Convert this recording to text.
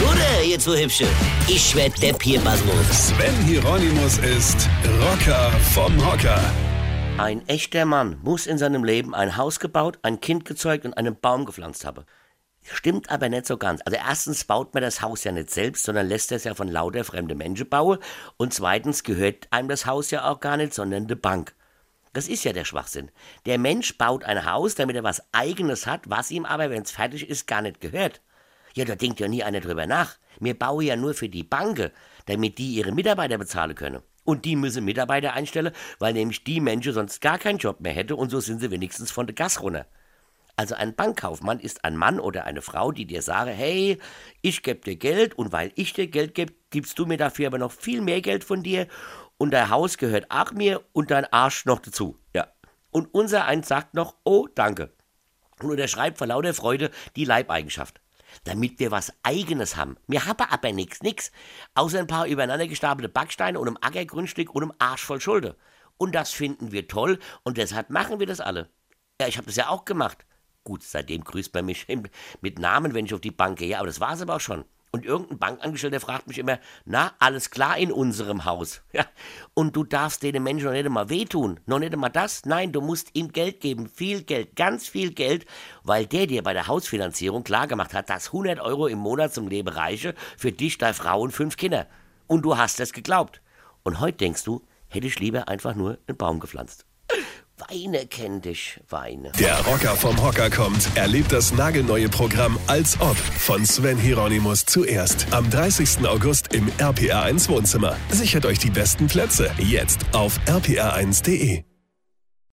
Gude, ihr zwei Hübsche. Ich werd der Pierpasmus. Sven Hieronymus ist Rocker vom Hocker. Ein echter Mann muss in seinem Leben ein Haus gebaut, ein Kind gezeugt und einen Baum gepflanzt haben. Stimmt aber nicht so ganz. Also erstens baut man das Haus ja nicht selbst, sondern lässt es ja von lauter fremde Menschen bauen. Und zweitens gehört einem das Haus ja auch gar nicht, sondern der Bank. Das ist ja der Schwachsinn. Der Mensch baut ein Haus, damit er was Eigenes hat, was ihm aber, wenn es fertig ist, gar nicht gehört. Ja, da denkt ja nie einer drüber nach. Wir bauen ja nur für die Banken, damit die ihre Mitarbeiter bezahlen können. Und die müssen Mitarbeiter einstellen, weil nämlich die Menschen sonst gar keinen Job mehr hätte und so sind sie wenigstens von der Gas runter. Also ein Bankkaufmann ist ein Mann oder eine Frau, die dir sagen, hey, ich gebe dir Geld und weil ich dir Geld gebe, gibst du mir dafür aber noch viel mehr Geld von dir und dein Haus gehört auch mir und dein Arsch noch dazu. Ja. Und unser eins sagt noch, oh, danke. Und unterschreibt vor lauter Freude die Leibeigenschaft damit wir was Eigenes haben. Wir haben aber nichts, nix, außer ein paar übereinander gestapelte Backsteine und einem Ackergrundstück und einem Arsch voll Schulter. Und das finden wir toll und deshalb machen wir das alle. Ja, ich habe das ja auch gemacht. Gut, seitdem grüßt man mich mit Namen, wenn ich auf die Bank gehe, aber das war es aber auch schon. Und irgendein Bankangestellter fragt mich immer, na, alles klar in unserem Haus. Ja. Und du darfst den Menschen noch nicht einmal wehtun. Noch nicht einmal das. Nein, du musst ihm Geld geben. Viel Geld, ganz viel Geld, weil der dir bei der Hausfinanzierung klargemacht hat, dass 100 Euro im Monat zum Leben reiche für dich, deine Frau und fünf Kinder. Und du hast es geglaubt. Und heute denkst du, hätte ich lieber einfach nur einen Baum gepflanzt. Weine kenn dich, Weine. Der Rocker vom Hocker kommt. Erlebt das nagelneue Programm Als Ob von Sven Hieronymus zuerst am 30. August im RPR1 Wohnzimmer. Sichert euch die besten Plätze jetzt auf rpr1.de.